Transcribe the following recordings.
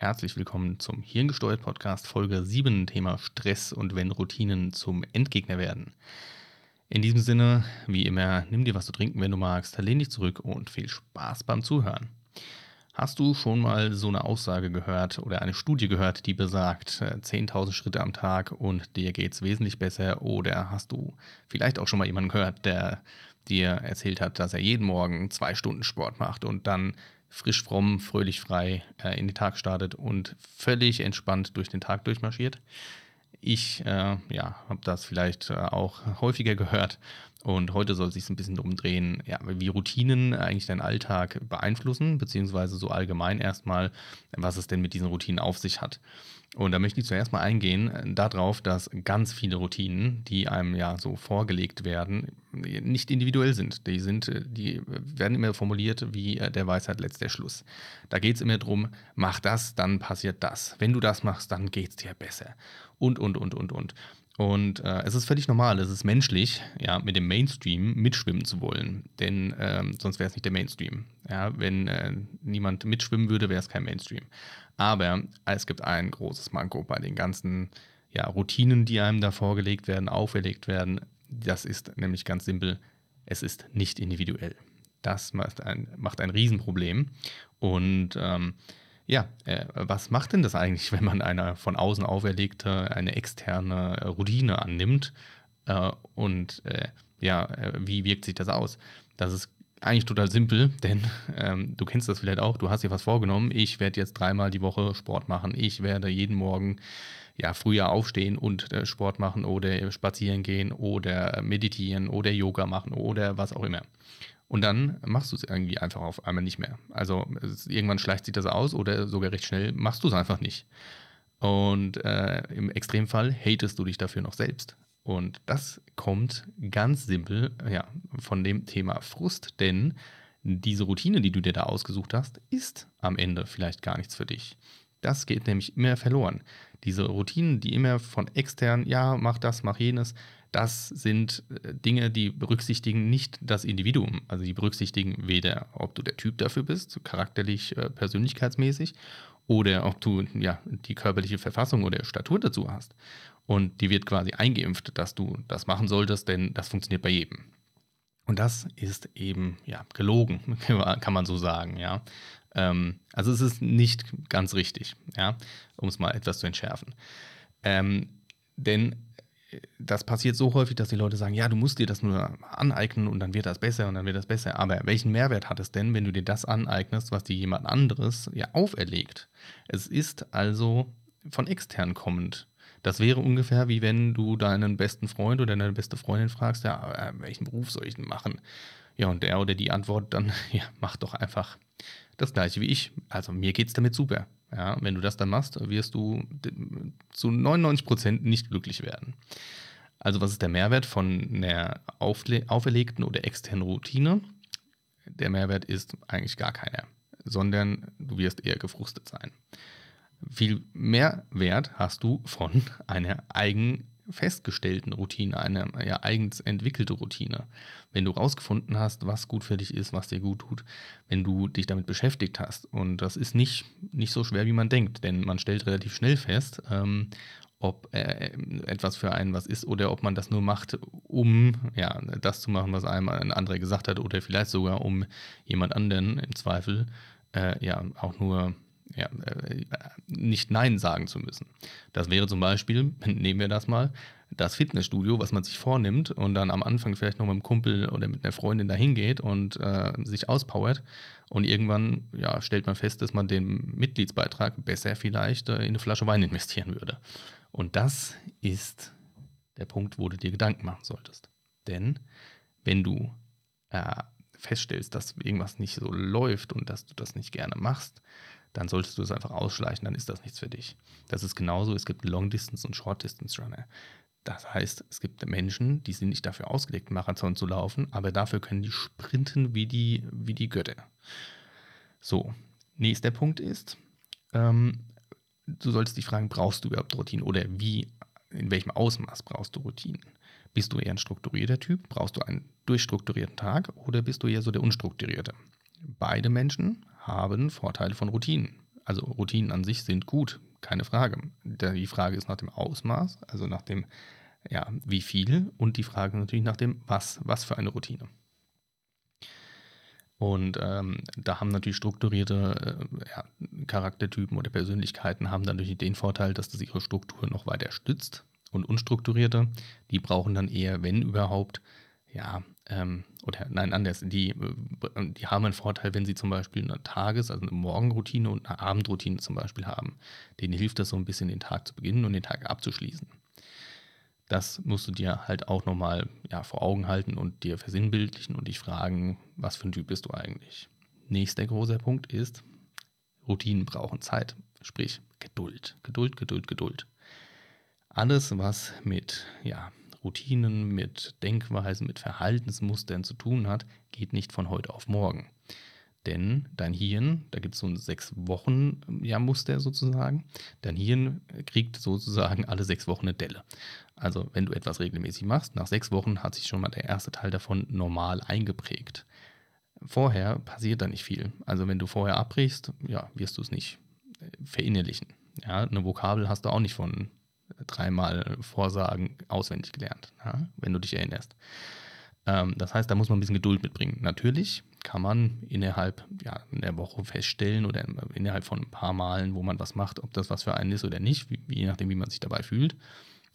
Herzlich willkommen zum Hirngesteuert Podcast Folge 7, Thema Stress und wenn Routinen zum Endgegner werden. In diesem Sinne, wie immer, nimm dir was zu trinken, wenn du magst, lehn dich zurück und viel Spaß beim Zuhören. Hast du schon mal so eine Aussage gehört oder eine Studie gehört, die besagt, 10.000 äh, Schritte am Tag und dir geht es wesentlich besser? Oder hast du vielleicht auch schon mal jemanden gehört, der dir erzählt hat, dass er jeden Morgen zwei Stunden Sport macht und dann frisch fromm, fröhlich frei äh, in den Tag startet und völlig entspannt durch den Tag durchmarschiert. Ich äh, ja, habe das vielleicht äh, auch häufiger gehört und heute soll es sich ein bisschen darum drehen, ja, wie Routinen eigentlich deinen Alltag beeinflussen, beziehungsweise so allgemein erstmal, was es denn mit diesen Routinen auf sich hat. Und da möchte ich zuerst mal eingehen äh, darauf, dass ganz viele Routinen, die einem ja so vorgelegt werden, nicht individuell sind. Die sind, äh, die werden immer formuliert wie äh, der Weisheit letzter Schluss. Da geht es immer darum, mach das, dann passiert das. Wenn du das machst, dann geht es dir besser. Und, und, und, und, und. Und äh, es ist völlig normal, es ist menschlich, ja, mit dem Mainstream mitschwimmen zu wollen. Denn ähm, sonst wäre es nicht der Mainstream. Ja, wenn äh, niemand mitschwimmen würde, wäre es kein Mainstream. Aber es gibt ein großes Manko bei den ganzen ja, Routinen, die einem da vorgelegt werden, auferlegt werden. Das ist nämlich ganz simpel, es ist nicht individuell. Das macht ein, macht ein Riesenproblem. Und ähm, ja, äh, was macht denn das eigentlich, wenn man eine von außen auferlegte, eine externe Routine annimmt? Äh, und äh, ja, äh, wie wirkt sich das aus? Das ist eigentlich total simpel, denn ähm, du kennst das vielleicht auch, du hast dir was vorgenommen, ich werde jetzt dreimal die Woche Sport machen, ich werde jeden Morgen ja, früher aufstehen und äh, Sport machen oder spazieren gehen oder meditieren oder Yoga machen oder was auch immer. Und dann machst du es irgendwie einfach auf einmal nicht mehr. Also irgendwann schleicht sich das aus oder sogar recht schnell machst du es einfach nicht. Und äh, im Extremfall hatest du dich dafür noch selbst. Und das kommt ganz simpel ja, von dem Thema Frust, denn diese Routine, die du dir da ausgesucht hast, ist am Ende vielleicht gar nichts für dich. Das geht nämlich immer verloren. Diese Routinen, die immer von extern, ja, mach das, mach jenes, das sind äh, Dinge, die berücksichtigen nicht das Individuum. Also die berücksichtigen weder, ob du der Typ dafür bist, charakterlich, äh, persönlichkeitsmäßig, oder ob du ja, die körperliche Verfassung oder Statur dazu hast. Und die wird quasi eingeimpft, dass du das machen solltest, denn das funktioniert bei jedem. Und das ist eben ja gelogen, kann man so sagen, ja. Ähm, also es ist nicht ganz richtig, ja, um es mal etwas zu entschärfen. Ähm, denn das passiert so häufig, dass die Leute sagen, ja, du musst dir das nur aneignen und dann wird das besser und dann wird das besser. Aber welchen Mehrwert hat es denn, wenn du dir das aneignest, was dir jemand anderes ja auferlegt? Es ist also von extern kommend. Das wäre ungefähr wie wenn du deinen besten Freund oder deine beste Freundin fragst, ja, äh, welchen Beruf soll ich denn machen? Ja, und der oder die Antwort dann, ja, mach doch einfach das gleiche wie ich. Also mir geht es damit super. Ja, wenn du das dann machst, wirst du zu 99 Prozent nicht glücklich werden. Also was ist der Mehrwert von einer auferlegten oder externen Routine? Der Mehrwert ist eigentlich gar keiner, sondern du wirst eher gefrustet sein. Viel mehr Wert hast du von einer eigen festgestellten Routine, eine ja, eigens entwickelte Routine. Wenn du rausgefunden hast, was gut für dich ist, was dir gut tut, wenn du dich damit beschäftigt hast. Und das ist nicht, nicht so schwer, wie man denkt, denn man stellt relativ schnell fest, ähm, ob äh, etwas für einen was ist oder ob man das nur macht, um ja, das zu machen, was einem ein anderer gesagt hat oder vielleicht sogar um jemand anderen im Zweifel äh, ja auch nur ja, äh, nicht Nein sagen zu müssen. Das wäre zum Beispiel, nehmen wir das mal, das Fitnessstudio, was man sich vornimmt und dann am Anfang vielleicht noch mit einem Kumpel oder mit einer Freundin dahin geht und äh, sich auspowert. Und irgendwann ja, stellt man fest, dass man den Mitgliedsbeitrag besser vielleicht äh, in eine Flasche Wein investieren würde. Und das ist der Punkt, wo du dir Gedanken machen solltest. Denn wenn du äh, feststellst, dass irgendwas nicht so läuft und dass du das nicht gerne machst, dann solltest du es einfach ausschleichen, dann ist das nichts für dich. Das ist genauso, es gibt Long Distance und Short Distance Runner. Das heißt, es gibt Menschen, die sind nicht dafür ausgelegt, Marathon zu laufen, aber dafür können die sprinten wie die, wie die Götter. So, nächster Punkt ist, ähm, du solltest dich fragen, brauchst du überhaupt Routinen oder wie, in welchem Ausmaß brauchst du Routinen? Bist du eher ein strukturierter Typ? Brauchst du einen durchstrukturierten Tag oder bist du eher so der unstrukturierte? Beide Menschen haben Vorteile von Routinen. Also Routinen an sich sind gut, keine Frage. Die Frage ist nach dem Ausmaß, also nach dem, ja, wie viel und die Frage natürlich nach dem, was, was für eine Routine. Und ähm, da haben natürlich strukturierte äh, ja, Charaktertypen oder Persönlichkeiten haben dann natürlich den Vorteil, dass das ihre Struktur noch weiter stützt. Und unstrukturierte, die brauchen dann eher, wenn überhaupt, ja, ähm, oder nein, anders, die, äh, die haben einen Vorteil, wenn sie zum Beispiel eine Tages-, also eine Morgenroutine und eine Abendroutine zum Beispiel haben. Denen hilft das so ein bisschen, den Tag zu beginnen und den Tag abzuschließen. Das musst du dir halt auch nochmal ja, vor Augen halten und dir versinnbildlichen und dich fragen, was für ein Typ bist du eigentlich. Nächster großer Punkt ist, Routinen brauchen Zeit, sprich Geduld, Geduld, Geduld, Geduld. Alles, was mit ja, Routinen, mit Denkweisen, mit Verhaltensmustern zu tun hat, geht nicht von heute auf morgen. Denn dein Hirn, da gibt es so ein sechs Wochen ja, Muster sozusagen, dein Hirn kriegt sozusagen alle sechs Wochen eine Delle. Also wenn du etwas regelmäßig machst, nach sechs Wochen hat sich schon mal der erste Teil davon normal eingeprägt. Vorher passiert da nicht viel. Also wenn du vorher abbrichst, ja, wirst du es nicht äh, verinnerlichen. Ja, eine Vokabel hast du auch nicht von dreimal Vorsagen auswendig gelernt, ja, wenn du dich erinnerst. Ähm, das heißt, da muss man ein bisschen Geduld mitbringen. Natürlich kann man innerhalb ja, der Woche feststellen oder innerhalb von ein paar Malen, wo man was macht, ob das was für einen ist oder nicht, wie, je nachdem, wie man sich dabei fühlt.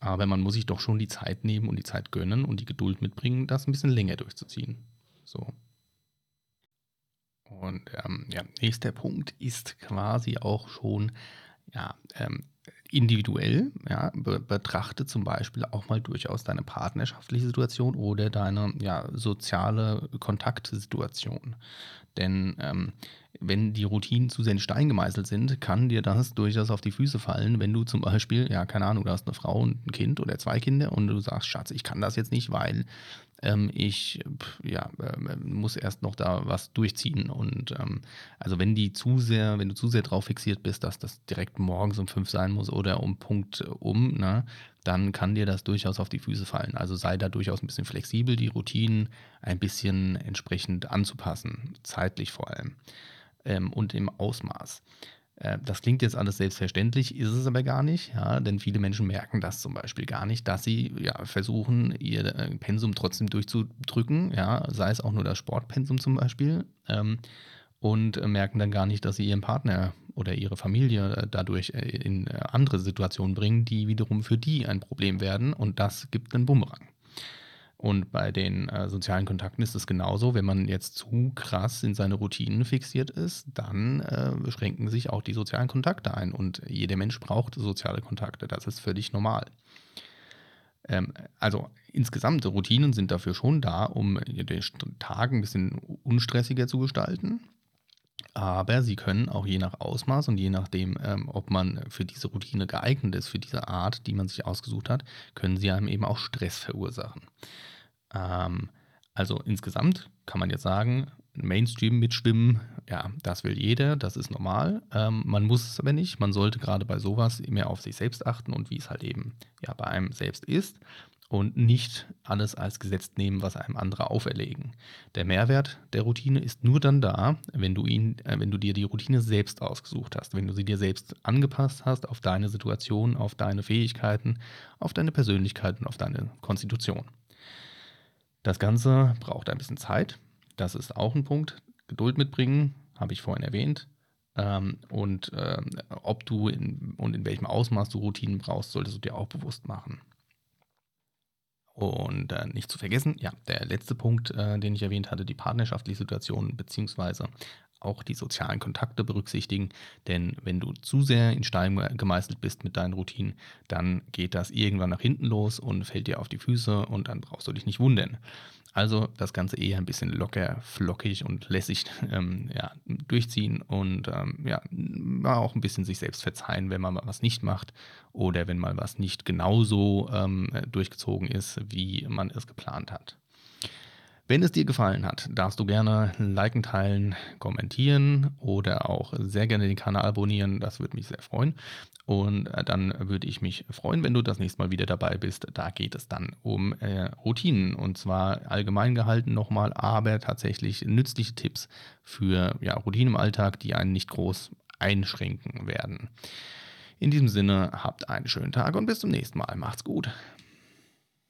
Aber man muss sich doch schon die Zeit nehmen und die Zeit gönnen und die Geduld mitbringen, das ein bisschen länger durchzuziehen. So. Und ähm, ja, nächster Punkt ist quasi auch schon ja, ähm, individuell, ja, be betrachte zum Beispiel auch mal durchaus deine partnerschaftliche Situation oder deine ja, soziale Kontaktsituation. Denn ähm, wenn die Routinen zu sehr in Stein gemeißelt sind, kann dir das durchaus auf die Füße fallen, wenn du zum Beispiel, ja, keine Ahnung, du hast eine Frau und ein Kind oder zwei Kinder und du sagst, Schatz, ich kann das jetzt nicht, weil ähm, ich ja, äh, muss erst noch da was durchziehen. Und ähm, also wenn die zu sehr, wenn du zu sehr drauf fixiert bist, dass das direkt morgens um fünf sein muss oder um Punkt um, ne, dann kann dir das durchaus auf die Füße fallen. Also sei da durchaus ein bisschen flexibel, die Routinen ein bisschen entsprechend anzupassen, zeitlich vor allem ähm, und im Ausmaß. Äh, das klingt jetzt alles selbstverständlich, ist es aber gar nicht, ja, denn viele Menschen merken das zum Beispiel gar nicht, dass sie ja, versuchen, ihr äh, Pensum trotzdem durchzudrücken, ja, sei es auch nur das Sportpensum zum Beispiel, ähm, und merken dann gar nicht, dass sie ihren Partner oder ihre Familie äh, dadurch äh, in äh, andere Situationen bringen, die wiederum für die ein Problem werden und das gibt einen Bumerang. Und bei den äh, sozialen Kontakten ist es genauso. Wenn man jetzt zu krass in seine Routinen fixiert ist, dann äh, beschränken sich auch die sozialen Kontakte ein. Und jeder Mensch braucht soziale Kontakte. Das ist völlig normal. Ähm, also insgesamt, Routinen sind dafür schon da, um den Tag ein bisschen unstressiger zu gestalten. Aber sie können auch je nach Ausmaß und je nachdem, ähm, ob man für diese Routine geeignet ist, für diese Art, die man sich ausgesucht hat, können sie einem eben auch Stress verursachen. Ähm, also insgesamt kann man jetzt sagen, Mainstream mitschwimmen, ja, das will jeder, das ist normal. Ähm, man muss es aber nicht. Man sollte gerade bei sowas mehr auf sich selbst achten und wie es halt eben ja bei einem selbst ist und nicht alles als Gesetz nehmen, was einem andere auferlegen. Der Mehrwert der Routine ist nur dann da, wenn du ihn, äh, wenn du dir die Routine selbst ausgesucht hast, wenn du sie dir selbst angepasst hast auf deine Situation, auf deine Fähigkeiten, auf deine Persönlichkeit und auf deine Konstitution. Das Ganze braucht ein bisschen Zeit. Das ist auch ein Punkt. Geduld mitbringen, habe ich vorhin erwähnt. Ähm, und ähm, ob du in, und in welchem Ausmaß du Routinen brauchst, solltest du dir auch bewusst machen. Und äh, nicht zu vergessen, ja, der letzte Punkt, äh, den ich erwähnt hatte, die partnerschaftliche Situation beziehungsweise auch die sozialen Kontakte berücksichtigen. Denn wenn du zu sehr in Stein gemeißelt bist mit deinen Routinen, dann geht das irgendwann nach hinten los und fällt dir auf die Füße und dann brauchst du dich nicht wundern. Also das Ganze eher ein bisschen locker, flockig und lässig ähm, ja, durchziehen und ähm, ja, auch ein bisschen sich selbst verzeihen, wenn man mal was nicht macht oder wenn mal was nicht genauso ähm, durchgezogen ist, wie man es geplant hat. Wenn es dir gefallen hat, darfst du gerne liken, teilen, kommentieren oder auch sehr gerne den Kanal abonnieren. Das würde mich sehr freuen. Und äh, dann würde ich mich freuen, wenn du das nächste Mal wieder dabei bist. Da geht es dann um äh, Routinen und zwar allgemein gehalten nochmal, aber tatsächlich nützliche Tipps für ja, Routinen im Alltag, die einen nicht groß einschränken werden. In diesem Sinne, habt einen schönen Tag und bis zum nächsten Mal. Macht's gut.